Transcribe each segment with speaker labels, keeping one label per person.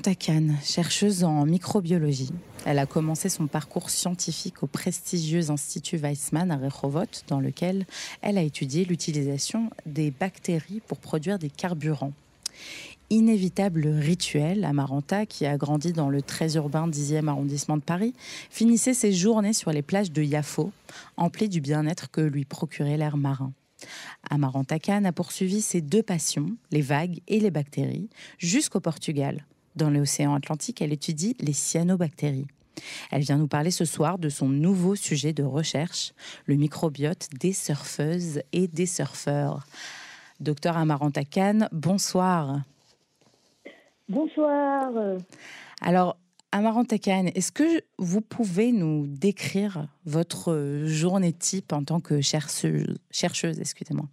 Speaker 1: Khan, chercheuse en microbiologie. Elle a commencé son parcours scientifique au prestigieux Institut Weizmann à Rehovot, dans lequel elle a étudié l'utilisation des bactéries pour produire des carburants. Inévitable rituel, Amaranta, qui a grandi dans le très urbain 10e arrondissement de Paris, finissait ses journées sur les plages de Yafo, emplies du bien-être que lui procurait l'air marin. Amaranta Khan a poursuivi ses deux passions, les vagues et les bactéries, jusqu'au Portugal. Dans l'océan Atlantique, elle étudie les cyanobactéries. Elle vient nous parler ce soir de son nouveau sujet de recherche, le microbiote des surfeuses et des surfeurs. Docteur Amaranta Khan, bonsoir.
Speaker 2: Bonsoir.
Speaker 1: Alors, Amaranta Khan, est-ce que vous pouvez nous décrire votre journée type en tant que chercheuse, chercheuse excusez-moi?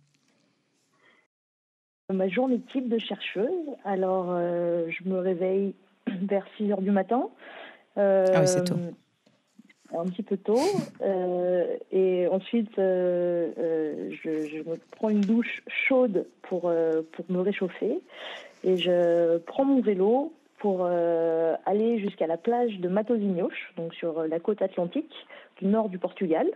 Speaker 2: Ma journée type de chercheuse, alors euh, je me réveille vers 6 heures du matin.
Speaker 1: ah oui, c'est tôt.
Speaker 2: Euh, un petit peu tôt. Euh, et ensuite, je, je, me prends une douche chaude pour, pour me réchauffer. Et je prends mon vélo pour aller jusqu'à la plage de Matosinhos, donc sur la côte atlantique du nord du Portugal.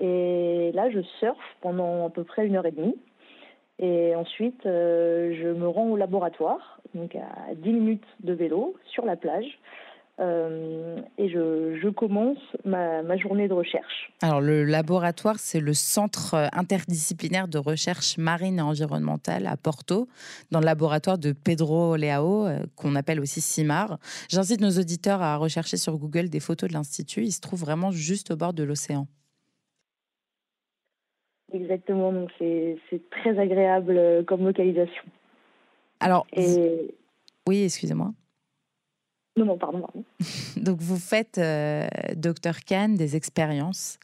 Speaker 2: Et là, je surfe pendant à peu près une heure et demie. Et ensuite, euh, je me rends au laboratoire, donc à 10 minutes de vélo, sur la plage. Euh, et je, commence ma, journée de recherche.
Speaker 1: Alors le laboratoire, c'est le centre interdisciplinaire de recherche marine et environnementale à Porto, dans le laboratoire de Pedro Leao, euh, qu'on appelle aussi CIMAR. J'incite nos auditeurs à rechercher sur Google des photos de l'Institut. Il se trouve vraiment juste au bord de l'océan.
Speaker 2: Exactement, donc c'est très agréable euh, comme localisation.
Speaker 1: Alors, oui, excusez-moi.
Speaker 2: Non, non, pardon.
Speaker 1: Donc, vous faites, euh, docteur Kahn, des expériences.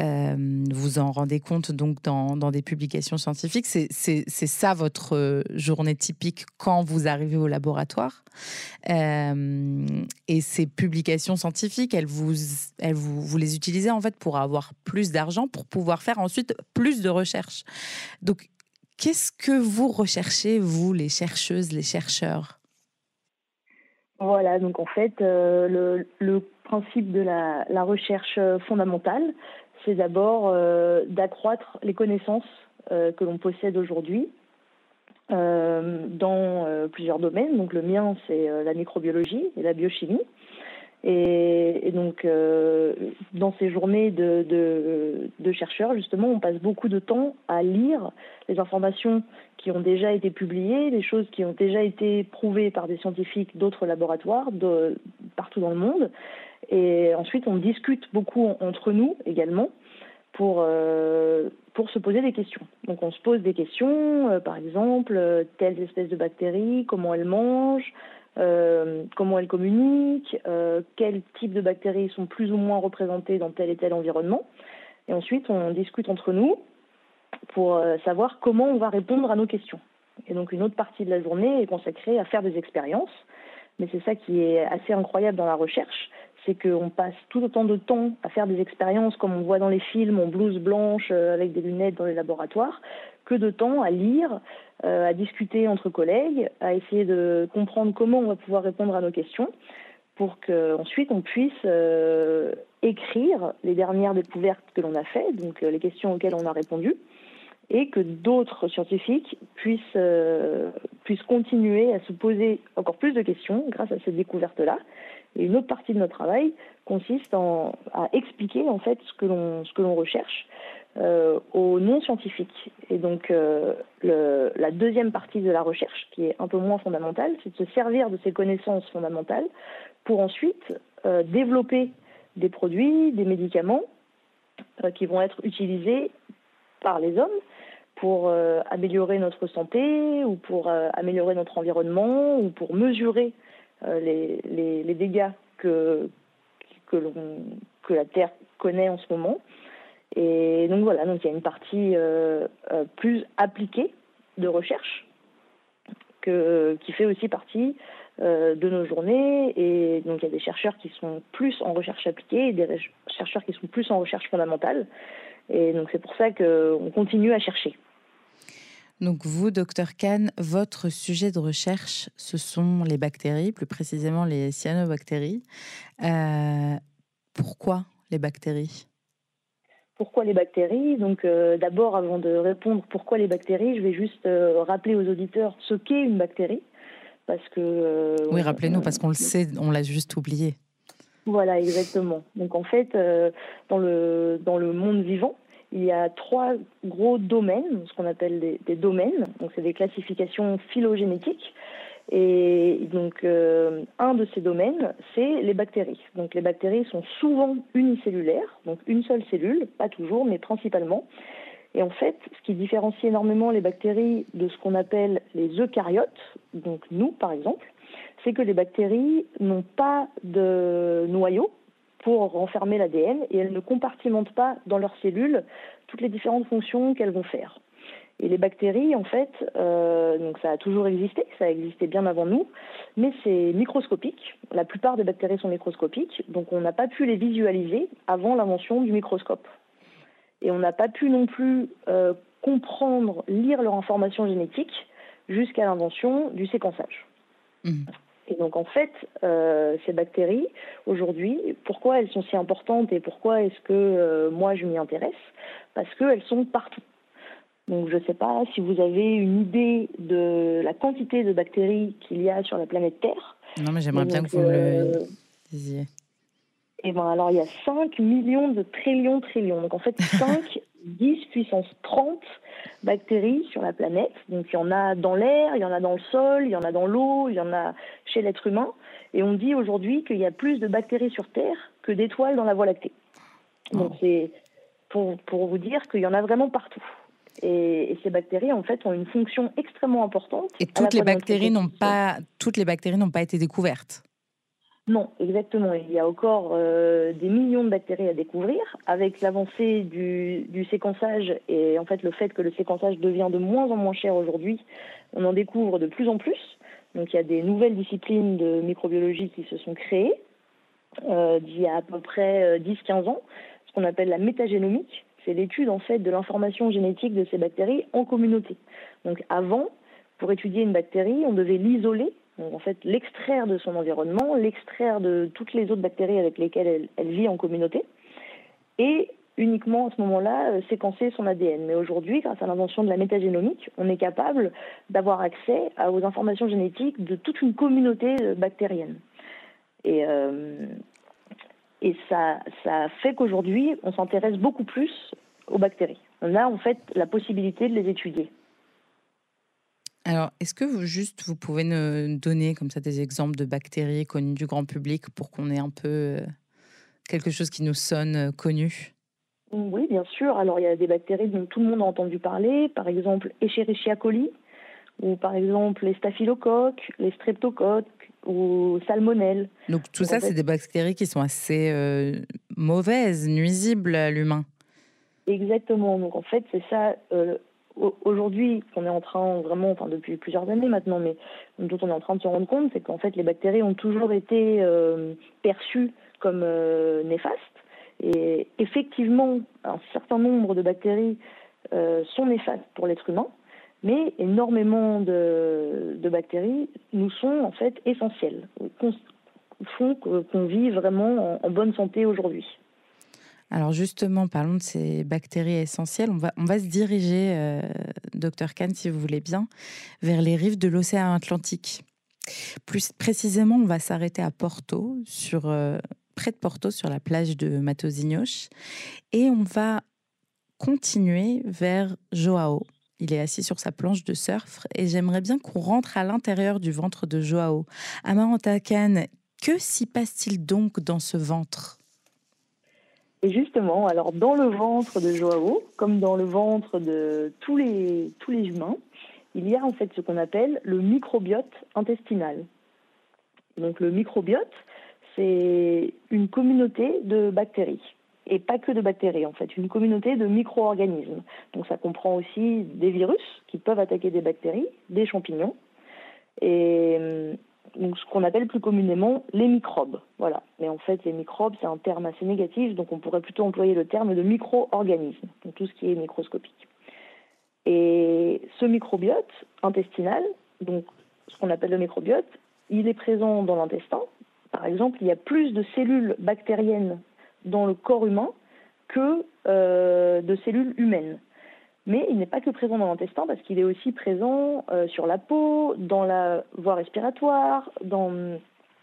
Speaker 1: Euh, vous en rendez compte donc dans, dans des publications scientifiques. C'est ça votre euh, journée typique quand vous arrivez au laboratoire. et ces publications scientifiques, elles vous, elles vous, vous les utilisez en fait pour avoir plus d'argent, pour pouvoir faire ensuite plus de recherches. Donc, qu'est-ce que vous recherchez, vous, les chercheuses, les chercheurs?
Speaker 2: Voilà, donc en fait, euh, le, principe de la, recherche fondamentale, c'est d'abord euh, d'accroître les connaissances euh, que l'on possède aujourd'hui dans plusieurs domaines. Donc le mien, c'est la microbiologie et la biochimie. Et, donc, dans ces journées de, chercheurs, justement, on passe beaucoup de temps à lire les informations qui ont déjà été publiées, des choses qui ont déjà été prouvées par des scientifiques d'autres laboratoires partout dans le monde. Et ensuite, on discute beaucoup entre nous également pour, euh, pour se poser des questions. Donc on se pose des questions, euh, par exemple, euh, telles espèces de bactéries, comment elles mangent, comment elles communiquent, quels types de bactéries sont plus ou moins représentées dans tel et tel environnement. Et ensuite, on discute entre nous pour euh, savoir comment on va répondre à nos questions. Et donc une autre partie de la journée est consacrée à faire des expériences. Mais c'est ça qui est assez incroyable dans la recherche, c'est qu'on passe tout autant de temps à faire des expériences comme on voit dans les films, en blouse blanche, euh, avec des lunettes dans les laboratoires, que de temps à lire, euh, à discuter entre collègues, à essayer de comprendre comment on va pouvoir répondre à nos questions, pour qu'ensuite on puisse écrire les dernières découvertes que l'on a faites, donc les questions auxquelles on a répondu, et que d'autres scientifiques puissent, euh, puissent continuer à se poser encore plus de questions grâce à cette découverte-là. Et une autre partie de notre travail consiste en, à expliquer en fait ce que l'on recherche euh, aux non scientifiques. Et donc euh, la deuxième partie de la recherche, qui est un peu moins fondamentale, c'est de se servir de ces connaissances fondamentales pour ensuite euh, développer des produits, des médicaments qui vont être utilisés par les hommes pour améliorer notre santé ou pour améliorer notre environnement ou pour mesurer euh, les, les, dégâts que, que, la Terre connaît en ce moment. Et donc voilà, donc il y a une partie plus appliquée de recherche qui fait aussi partie de nos journées. Et donc il y a des chercheurs qui sont plus en recherche appliquée et des chercheurs qui sont plus en recherche fondamentale. Et donc c'est pour ça qu'on continue à chercher.
Speaker 1: Donc vous, docteur Kahn, votre sujet de recherche, ce sont les bactéries, plus précisément les cyanobactéries. Euh, pourquoi les bactéries?
Speaker 2: Pourquoi les bactéries Donc euh, d'abord, avant de répondre pourquoi les bactéries, je vais juste euh, rappeler aux auditeurs ce qu'est une bactérie. Parce que, euh,
Speaker 1: oui, rappelez-nous, parce qu'on le sait, on l'a juste oublié.
Speaker 2: Voilà, exactement. Donc en fait, dans, le, dans le monde vivant, il y a trois gros domaines, ce qu'on appelle des, des domaines. Donc c'est des classifications phylogénétiques. Et donc, euh, un de ces domaines, c'est les bactéries. Donc, les bactéries sont souvent unicellulaires, donc une seule cellule, pas toujours, mais principalement. Et en fait, ce qui différencie énormément les bactéries de ce qu'on appelle les eucaryotes, donc nous par exemple, c'est que les bactéries n'ont pas de noyau pour renfermer l'ADN et elles ne compartimentent pas dans leurs cellules toutes les différentes fonctions qu'elles vont faire. Et les bactéries, en fait, euh, donc ça a toujours existé, ça a existé bien avant nous, mais c'est microscopique. La plupart des bactéries sont microscopiques, donc on n'a pas pu les visualiser avant l'invention du microscope. Et on n'a pas pu non plus euh, comprendre, lire leur information génétique jusqu'à l'invention du séquençage. Mmh. Et donc en fait, euh, ces bactéries, aujourd'hui, pourquoi elles sont si importantes et pourquoi est-ce que moi je m'y intéresse? Parce qu'elles sont partout. Donc je ne sais pas si vous avez une idée de la quantité de bactéries qu'il y a sur la planète Terre.
Speaker 1: Non, mais j'aimerais bien que vous me le euh, disiez.
Speaker 2: Eh bien, alors, il y a 5 millions de trillions, trillions. Donc, en fait, 5, 10 puissance 30 bactéries sur la planète. Donc, il y en a dans l'air, il y en a dans le sol, il y en a dans l'eau, il y en a chez l'être humain. Et on dit aujourd'hui qu'il y a plus de bactéries sur Terre que d'étoiles dans la Voie lactée. Donc, oh. c'est pour, pour vous dire qu'il y en a vraiment partout. Et, ces bactéries, en fait, ont une fonction extrêmement importante.
Speaker 1: Et toutes les bactéries n'ont pas, toutes les bactéries n'ont pas été découvertes.
Speaker 2: Non, exactement. Il y a encore euh, des millions de bactéries à découvrir. Avec l'avancée du, du, séquençage et en fait le fait que le séquençage devient de moins en moins cher aujourd'hui, on en découvre de plus en plus. Donc il y a des nouvelles disciplines de microbiologie qui se sont créées euh, d'il y a à peu près 10-15 euh, ans, ce qu'on appelle la métagénomique c'est l'étude en fait de l'information génétique de ces bactéries en communauté. Donc avant, pour étudier une bactérie, on devait l'isoler, donc en fait l'extraire de son environnement, l'extraire de toutes les autres bactéries avec lesquelles elle, vit en communauté, et uniquement à ce moment-là euh, séquencer son ADN. Mais aujourd'hui, grâce à l'invention de la métagénomique, on est capable d'avoir accès aux informations génétiques de toute une communauté euh, bactérienne. Euh, et ça, ça fait qu'aujourd'hui, on s'intéresse beaucoup plus aux bactéries. On a en fait la possibilité de les étudier.
Speaker 1: Alors, est-ce que vous juste vous pouvez nous donner comme ça des exemples de bactéries connues du grand public pour qu'on ait un peu euh, quelque chose qui nous sonne euh, connu?
Speaker 2: Oui, bien sûr. Alors, il y a des bactéries dont tout le monde a entendu parler, par exemple Escherichia coli, ou par exemple les staphylocoques, les streptocoques ou salmonelles.
Speaker 1: Donc tout ça, c'est des bactéries qui sont assez euh, mauvaises, nuisibles à l'humain.
Speaker 2: Exactement. Donc en fait, c'est ça. Euh, aujourd'hui, qu'on est en train vraiment, enfin depuis plusieurs années maintenant, mais dont on est en train de se rendre compte, c'est qu'en fait, les bactéries ont toujours été euh, perçues comme néfastes. Et effectivement, un certain nombre de bactéries sont néfastes pour l'être humain mais énormément de, bactéries nous sont en fait essentielles, font qu'on vit vraiment en, bonne santé aujourd'hui.
Speaker 1: Alors justement, parlons de ces bactéries essentielles. On va, on va se diriger, euh, docteur Kahn, si vous voulez bien, vers les rives de l'océan Atlantique. Plus précisément, on va s'arrêter à Porto, sur, euh, près de Porto, sur la plage de Matosinhos, et on va continuer vers Joao, il est assis sur sa planche de surf et j'aimerais bien qu'on rentre à l'intérieur du ventre de Joao. Amaranta Khan, que s'y passe-t-il donc dans ce ventre?
Speaker 2: Et justement, alors dans le ventre de Joao, comme dans le ventre de tous les, tous les humains, il y a en fait ce qu'on appelle le microbiote intestinal. Donc le microbiote, c'est une communauté de bactéries et pas que de bactéries en fait, une communauté de micro-organismes. Donc ça comprend aussi des virus qui peuvent attaquer des bactéries, des champignons et euh, donc ce qu'on appelle plus communément les microbes. Voilà. Mais en fait, les microbes, c'est un terme assez négatif, donc on pourrait plutôt employer le terme de micro-organisme, donc tout ce qui est microscopique. Et ce microbiote intestinal, donc ce qu'on appelle le microbiote, il est présent dans l'intestin. Par exemple, il y a plus de cellules bactériennes dans le corps humain que euh, de cellules humaines. Mais il n'est pas que présent dans l'intestin parce qu'il est aussi présent euh, sur la peau, dans la voie respiratoire, dans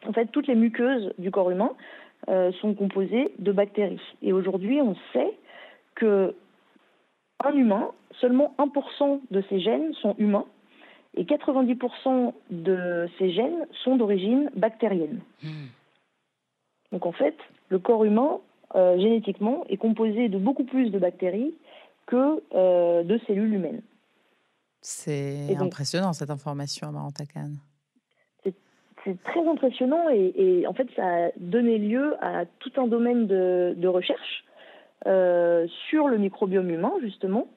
Speaker 2: en fait toutes les muqueuses du corps humain euh, sont composées de bactéries. Et aujourd'hui, on sait que un humain, seulement 1% de ses gènes sont humains et 90% de ces gènes sont d'origine bactérienne. Hmm. Donc en fait, le corps humain, euh, génétiquement, est composé de beaucoup plus de bactéries que euh, de cellules humaines.
Speaker 1: C'est impressionnant cette information, Amaranta
Speaker 2: C'est très impressionnant et, en fait, ça a donné lieu à tout un domaine de, recherche euh, sur le microbiome humain, justement,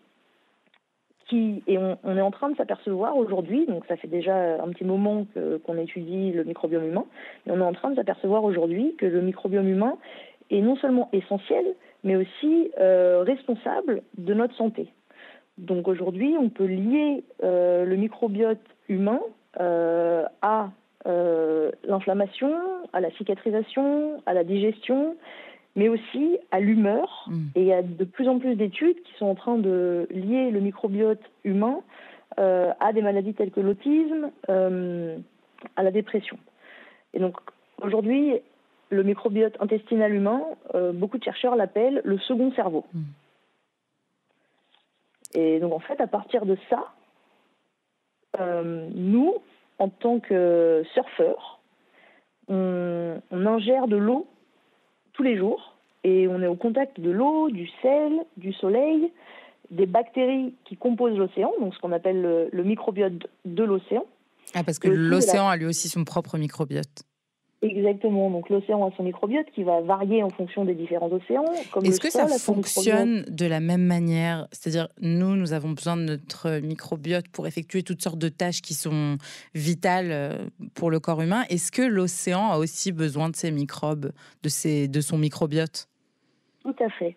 Speaker 2: et on, est en train de s'apercevoir aujourd'hui, donc ça fait déjà un petit moment qu'on étudie le microbiome humain, et on est en train de s'apercevoir aujourd'hui que le microbiome humain est non seulement essentiel, mais aussi euh, responsable de notre santé. Donc aujourd'hui, on peut lier euh, le microbiote humain euh, à l'inflammation, à la cicatrisation, à la digestion, mais aussi à l'humeur. Mm. Et il y a de plus en plus d'études qui sont en train de lier le microbiote humain à des maladies telles que l'autisme, à la dépression. Et donc aujourd'hui, le microbiote intestinal humain, euh, beaucoup de chercheurs l'appellent le second cerveau. Mm. Et donc en fait, à partir de ça, nous, en tant que surfeurs, on ingère de l'eau tous les jours et on est au contact de l'eau, du sel, du soleil, des bactéries qui composent l'océan, donc ce qu'on appelle le, microbiote de l'océan.
Speaker 1: Ah, parce que l'océan a lui aussi son propre microbiote.
Speaker 2: Exactement. Donc l'océan a son microbiote qui va varier en fonction des différents océans.
Speaker 1: Est-ce que ça fonctionne de la même manière? C'est-à-dire, nous, nous avons besoin de notre microbiote pour effectuer toutes sortes de tâches qui sont vitales euh, pour le corps humain. Est-ce que l'océan a aussi besoin de ses microbes, de, ses, de son microbiote?
Speaker 2: Tout à fait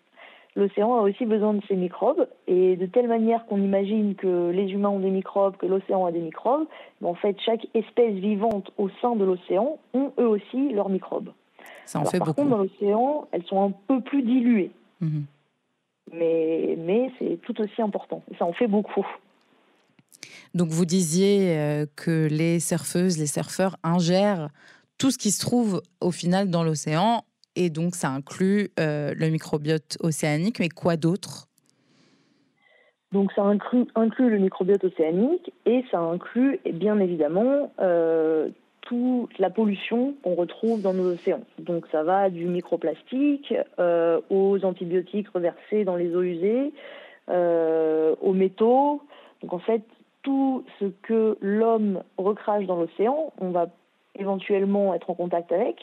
Speaker 2: l'océan a aussi besoin de ces microbes. Et de telle manière qu'on imagine que les humains ont des microbes, que l'océan a des microbes, en fait, chaque espèce vivante au sein de l'océan ont eux aussi leurs microbes.
Speaker 1: Ça en fait
Speaker 2: par
Speaker 1: beaucoup.
Speaker 2: contre, dans l'océan, elles sont un peu plus diluées. Mhm. Mais, mais c'est tout aussi important. ça en fait beaucoup.
Speaker 1: Donc vous disiez euh, que les surfeuses, les surfeurs ingèrent tout ce qui se trouve au final dans l'océan et donc ça inclut euh, le microbiote océanique, mais quoi d'autre?
Speaker 2: Donc ça inclut, le microbiote océanique et ça inclut bien évidemment euh, toute la pollution qu'on retrouve dans nos océans. Donc ça va du microplastique euh, aux antibiotiques reversés dans les eaux usées, aux métaux. Donc en fait, tout ce que l'homme recrache dans l'océan, on va éventuellement être en contact avec,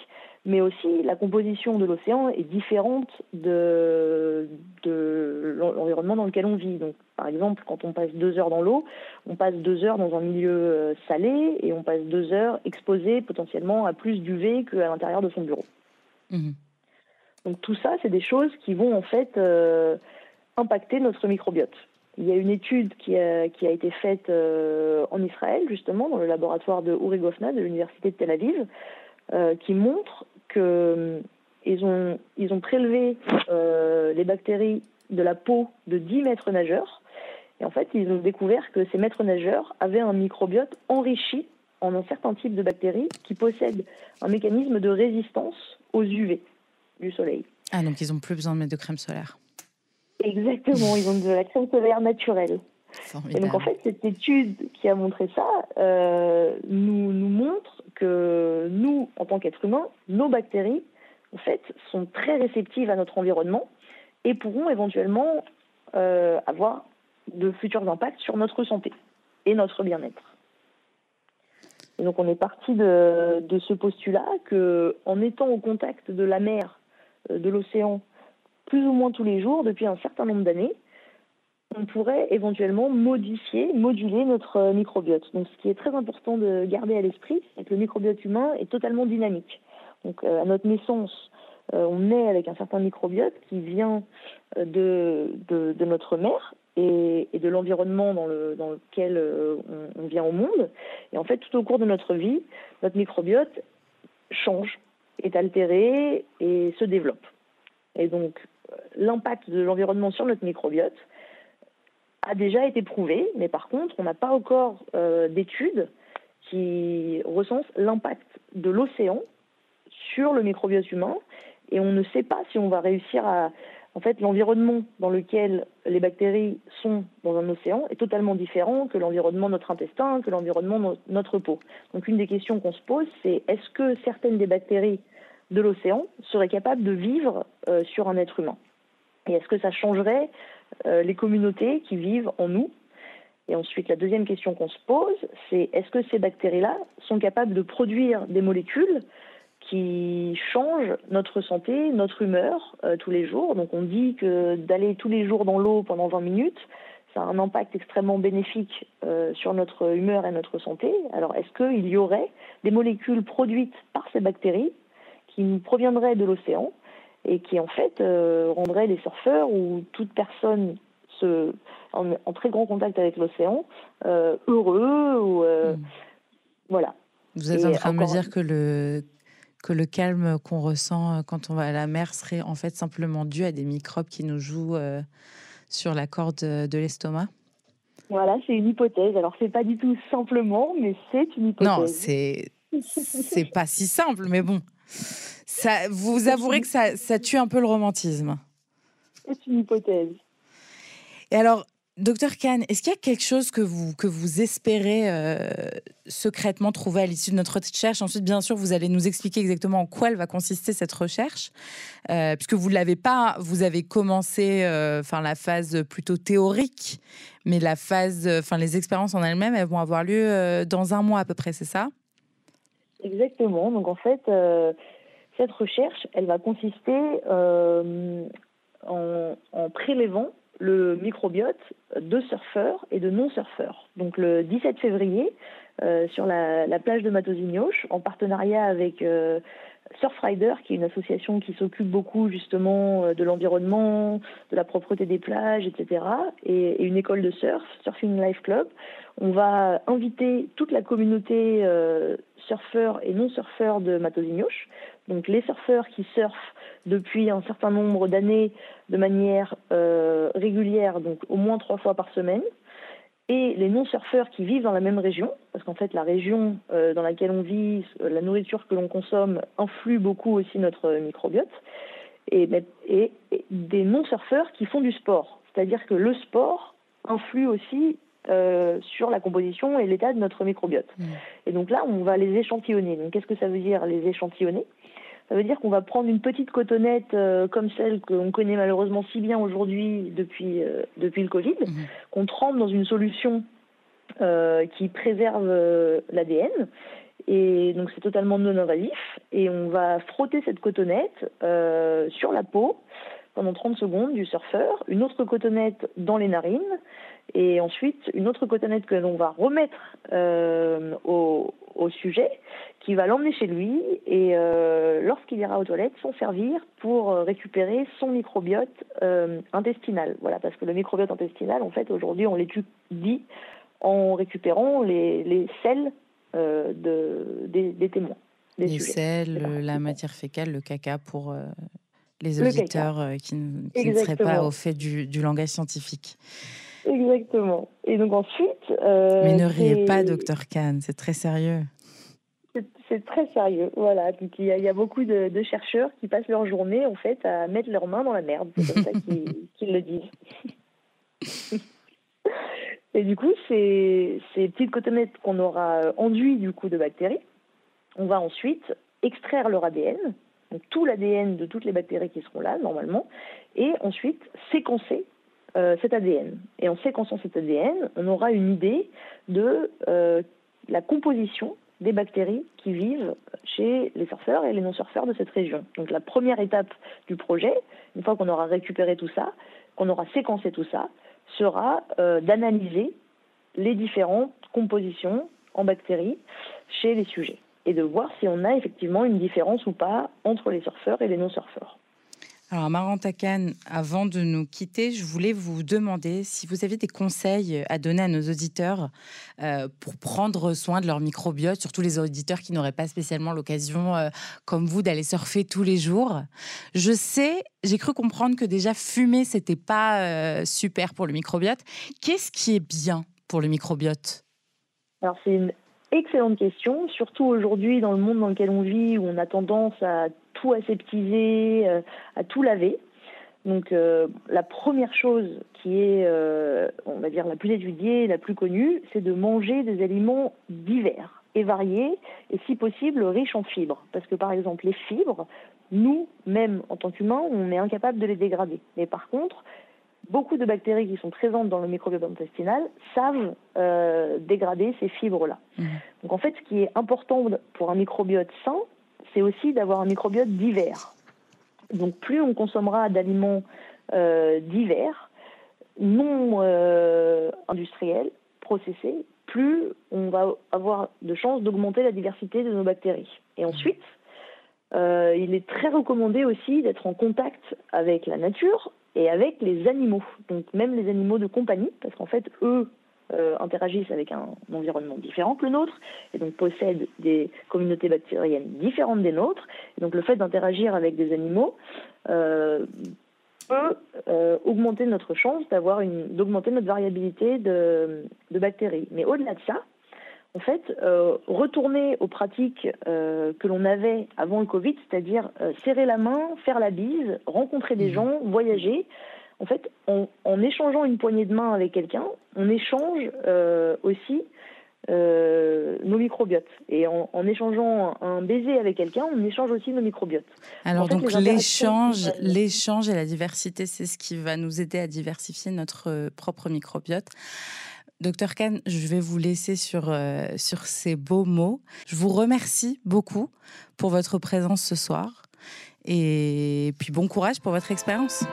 Speaker 2: mais aussi la composition de l'océan est différente de, de l'environnement dans lequel on vit. Donc, par exemple, quand on passe deux heures dans l'eau, on passe deux heures dans un milieu euh, salé et on passe deux heures exposé potentiellement à plus d'UV qu'à l'intérieur de son bureau. Mmh. Donc tout ça, c'est des choses qui vont en fait euh, impacter notre microbiote. Il y a une étude qui a, qui a été faite euh, en Israël, justement, dans le laboratoire de Uri Gofna de l'Université de Tel Aviv, qui montre qu'ils euh, ont, ils ont prélevé les bactéries de la peau de 10 maîtres nageurs. Et en fait, ils ont découvert que ces maîtres nageurs avaient un microbiote enrichi en un certain type de bactéries qui possèdent un mécanisme de résistance aux UV du soleil.
Speaker 1: Ah, donc ils n'ont plus besoin de mettre de crème solaire.
Speaker 2: Exactement, ils ont de la crème solaire naturelle. Et donc en fait, cette étude qui a montré ça euh, nous, nous montre que nous, en tant qu'êtres humains, nos bactéries, en fait, sont très réceptives à notre environnement et pourront éventuellement euh, avoir de futurs impacts sur notre santé et notre bien-être. Et donc on est parti de, de ce postulat que, en étant au contact de la mer, euh, de l'océan, plus ou moins tous les jours depuis un certain nombre d'années, on pourrait éventuellement modifier, moduler notre euh, microbiote. Donc, ce qui est très important de garder à l'esprit, c'est que le microbiote humain est totalement dynamique. Donc, euh, à notre naissance, euh, on naît avec un certain microbiote qui vient de, notre mère et, de l'environnement dans, le, dans lequel euh, on, vient au monde. Et en fait, tout au cours de notre vie, notre microbiote change, est altéré et se développe. Et donc, l'impact de l'environnement sur notre microbiote a déjà été prouvé, mais par contre, on n'a pas encore euh, d'études qui recensent l'impact de l'océan sur le microbiote humain, et on ne sait pas si on va réussir à, en fait, l'environnement dans lequel les bactéries sont dans un océan est totalement différent que l'environnement de notre intestin, que l'environnement de notre peau. Donc une des questions qu'on se pose, c'est est-ce que certaines des bactéries de l'océan seraient capables de vivre euh, sur un être humain? Et est-ce que ça changerait euh, les communautés qui vivent en nous? Et ensuite, la deuxième question qu'on se pose, c'est est-ce que ces bactéries-là sont capables de produire des molécules qui change notre santé, notre humeur euh, tous les jours? Donc on dit que d'aller tous les jours dans l'eau pendant 20 minutes, ça a un impact extrêmement bénéfique euh, sur notre humeur et notre santé. Alors est-ce qu'il y aurait des molécules produites par ces bactéries qui nous proviendraient de l'océan? Et qui en fait euh, rendraient les surfeurs ou toute personne se, en, très grand contact avec l'océan heureux ou mmh. voilà.
Speaker 1: Vous êtes en train de me dire que le que le calme qu'on ressent euh, quand on va à la mer serait en fait simplement dû à des microbes qui nous jouent euh, sur la corde de l'estomac?
Speaker 2: Voilà, c'est une hypothèse. Alors c'est pas du tout simplement, mais c'est une hypothèse.
Speaker 1: Non, c'est c'est pas si simple, mais bon, ça, vous avouerez que ça, ça tue un peu le romantisme.
Speaker 2: C'est une hypothèse.
Speaker 1: Et alors, Docteur Kahn, est-ce qu'il y a quelque chose que vous, que vous espérez euh, secrètement trouver à l'issue de notre recherche? Ensuite, bien sûr, vous allez nous expliquer exactement en quoi elle va consister cette recherche, euh, puisque vous ne l'avez pas, vous avez commencé euh, la phase plutôt théorique, mais la phase, enfin les expériences en elles-mêmes, elles vont avoir lieu dans un mois à peu près, c'est ça?
Speaker 2: Exactement. Donc en fait, cette recherche, elle va consister en, en prélevant le microbiote de surfeurs et de non-surfeurs. Donc le 17 février, euh, sur la, plage de Matosinhos, en partenariat avec euh, Surfrider, qui est une association qui s'occupe beaucoup justement euh, de l'environnement, de la propreté des plages, etc., et, une école de surf, Surfing Life Club, on va inviter toute la communauté surfeurs et non-surfeurs de Matosinhos, donc les surfeurs qui surfent depuis un certain nombre d'années de manière euh, régulière, donc au moins trois fois par semaine, et les non-surfeurs qui vivent dans la même région, parce qu'en fait la région euh, dans laquelle on vit, euh, la nourriture que l'on consomme influe beaucoup aussi notre microbiote, et, et, des non-surfeurs qui font du sport, c'est-à-dire que le sport influe aussi sur la composition et l'état de notre microbiote. Mmh. Et donc là, on va les échantillonner. Donc qu'est-ce que ça veut dire les échantillonner? Ça veut dire qu'on va prendre une petite cotonnette euh, comme celle qu'on connaît malheureusement si bien aujourd'hui depuis, euh, depuis le Covid, mhm. qu'on trempe dans une solution euh, qui préserve l'ADN. Et donc c'est totalement non invasif. Et on va frotter cette cotonnette sur la peau pendant 30 secondes du surfeur, une autre cotonnette dans les narines, et ensuite une autre cotonnette que l'on va remettre au, au sujet, qui va l'emmener chez lui et euh, lorsqu'il ira aux toilettes, s'en servir pour euh, récupérer son microbiote euh, intestinal. Voilà, parce que le microbiote intestinal, en fait, aujourd'hui, on l'étudie en récupérant les, les selles de, des, témoins.
Speaker 1: les selles, la matière fécale, le caca pour les auditeurs qui, ne seraient pas au fait du, du langage scientifique.
Speaker 2: Exactement. Et donc ensuite.
Speaker 1: Mais ne riez pas, docteur Kahn, c'est très sérieux.
Speaker 2: C'est très sérieux, voilà. Donc il y, a, beaucoup de, chercheurs qui passent leur journée en fait à mettre leurs mains dans la merde. C'est comme ça qu'ils le disent. Et du coup, ces, ces petites cotonnettes qu'on aura enduit du coup de bactéries, on va ensuite extraire leur ADN, donc tout l'ADN de toutes les bactéries qui seront là normalement, et ensuite séquencer euh, cet ADN. Et en séquençant cet ADN, on aura une idée de euh, la composition des bactéries qui vivent chez les surfeurs et les non-surfeurs de cette région. Donc la première étape du projet, une fois qu'on aura récupéré tout ça, qu'on aura séquencé tout ça, sera euh, d'analyser les différentes compositions en bactéries chez les sujets et de voir si on a effectivement une différence ou pas entre les surfeurs et les non-surfeurs.
Speaker 1: Alors, Maranta Khan, avant de nous quitter, je voulais vous demander si vous avez des conseils à donner à nos auditeurs euh, pour prendre soin de leur microbiote, surtout les auditeurs qui n'auraient pas spécialement l'occasion, euh, comme vous, d'aller surfer tous les jours. Je sais, j'ai cru comprendre que déjà fumer, c'était pas euh, super pour le microbiote. Qu'est-ce qui est bien pour le microbiote?
Speaker 2: Alors, c'est une excellente question, surtout aujourd'hui dans le monde dans lequel on vit, où on a tendance à tout aseptiser, euh, à tout laver. Donc euh, la première chose qui est, euh, on va dire, la plus étudiée, la plus connue, c'est de manger des aliments divers et variés, et si possible riches en fibres. Parce que par exemple, les fibres, nous, même en tant qu'humains, on est incapable de les dégrader. Mais par contre, beaucoup de bactéries qui sont présentes dans le microbiote intestinal savent dégrader ces fibres-là. Mmh. Donc en fait, ce qui est important pour un microbiote sain, c'est aussi d'avoir un microbiote divers. Donc plus on consommera d'aliments euh, divers, non euh, industriels, processés, plus on va avoir de chances d'augmenter la diversité de nos bactéries. Et ensuite, euh, il est très recommandé aussi d'être en contact avec la nature et avec les animaux, donc même les animaux de compagnie, parce qu'en fait, eux euh, interagissent avec un, environnement différent que le nôtre, et donc possèdent des communautés bactériennes différentes des nôtres. Donc le fait d'interagir avec des animaux euh, peut euh, augmenter notre chance d'augmenter notre variabilité de bactéries. Mais au-delà de ça, en fait, retourner aux pratiques que l'on avait avant le Covid, c'est-à-dire serrer la main, faire la bise, rencontrer des mmh. gens, voyager, en fait, en, échangeant une poignée de main avec quelqu'un, on échange euh, aussi euh, nos microbiotes. Et en, échangeant un baiser avec quelqu'un, on échange aussi nos microbiotes.
Speaker 1: Alors donc l'échange, l'échange et la diversité, c'est ce qui va nous aider à diversifier notre euh, propre microbiote. Docteur Kahn, je vais vous laisser sur, sur ces beaux mots. Je vous remercie beaucoup pour votre présence ce soir. Et puis bon courage pour votre expérience.